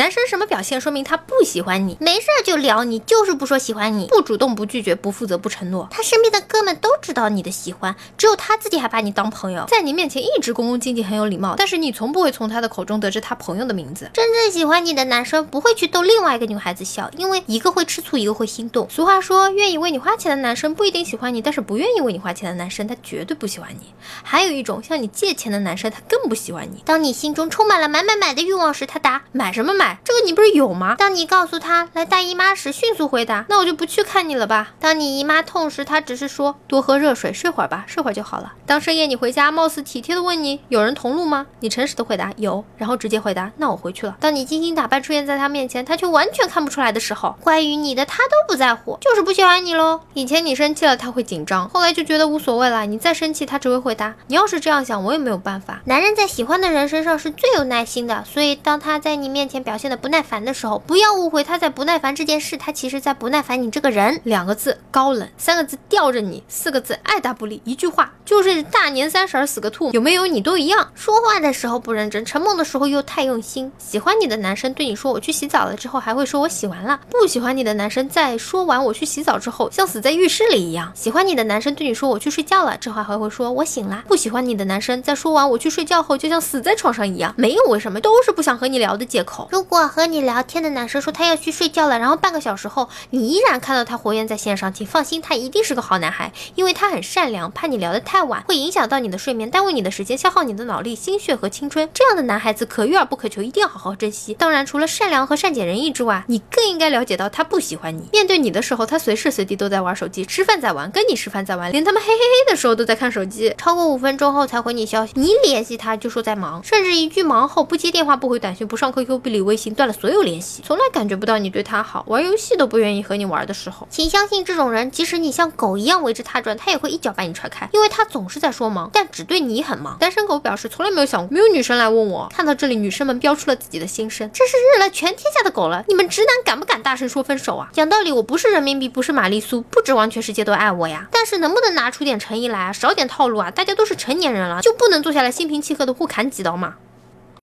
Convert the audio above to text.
男生什么表现说明他不喜欢你？没事就聊你，就是不说喜欢你，不主动，不拒绝，不负责，不承诺。他身边的哥们都知道你的喜欢，只有他自己还把你当朋友，在你面前一直恭恭敬敬，很有礼貌，但是你从不会从他的口中得知他朋友的名字。真正喜欢你的男生不会去逗另外一个女孩子笑，因为一个会吃醋，一个会心动。俗话说，愿意为你花钱的男生不一定喜欢你，但是不愿意为你花钱的男生，他绝对不喜欢你。还有一种向你借钱的男生，他更不喜欢你。当你心中充满了买买买的欲望时，他答买什么买？这个你不是有吗？当你告诉他来大姨妈时，迅速回答那我就不去看你了吧。当你姨妈痛时，他只是说多喝热水，睡会儿吧，睡会儿就好了。当深夜你回家，貌似体贴的问你有人同路吗？你诚实的回答有，然后直接回答那我回去了。当你精心打扮出现在他面前，他却完全看不出来的时候，关于你的他都不在乎，就是不喜欢你喽。以前你生气了他会紧张，后来就觉得无所谓了。你再生气，他只会回答你要是这样想，我也没有办法。男人在喜欢的人身上是最有耐心的，所以当他在你面前表现的不耐烦的时候，不要误会他在不耐烦这件事，他其实在不耐烦你这个人。两个字高冷，三个字吊着你，四个字爱答不理，一句话就是大年三十儿死个兔，有没有你都一样。说话的时候不认真，沉默的时候又太用心。喜欢你的男生对你说我去洗澡了之后，还会说我洗完了；不喜欢你的男生在说完我去洗澡之后，像死在浴室里一样。喜欢你的男生对你说我去睡觉了之后，还会说我醒了；不喜欢你的男生在说完我去睡觉后，就像死在床上一样，没有为什么，都是不想和你聊的借口。如果和你聊天的男生说他要去睡觉了，然后半个小时后你依然看到他活跃在线上，请放心，他一定是个好男孩，因为他很善良，怕你聊得太晚会影响到你的睡眠，耽误你的时间，消耗你的脑力、心血和青春。这样的男孩子可遇而不可求，一定要好好珍惜。当然，除了善良和善解人意之外，你更应该了解到他不喜欢你。面对你的时候，他随时随地都在玩手机，吃饭在玩，跟你吃饭在玩，连他们嘿嘿嘿的时候都在看手机。超过五分钟后才回你消息，你联系他就说在忙，甚至一句忙后不接电话、不回短信、不上 QQ、不理微信，断了所有联系，从来感觉不到你对他好，玩游戏都不愿意和你玩的时候，请相信这种人，即使你像狗一样围着他转，他也会一脚把你踹开，因为他总是在说忙，但只对你很忙。单身狗表示从来没有想过，没有女生来问我。看到这里，女生们飙出了自己的心声，真是日了全天下的狗了。你们直男敢不敢大声说分手啊？讲道理，我不是人民币，不是玛丽苏，不指望全世界都爱我呀。但是能不能拿出点诚意来啊？少点套路啊？大家都是成年人了，就不能坐下来心平气和的互砍几刀吗？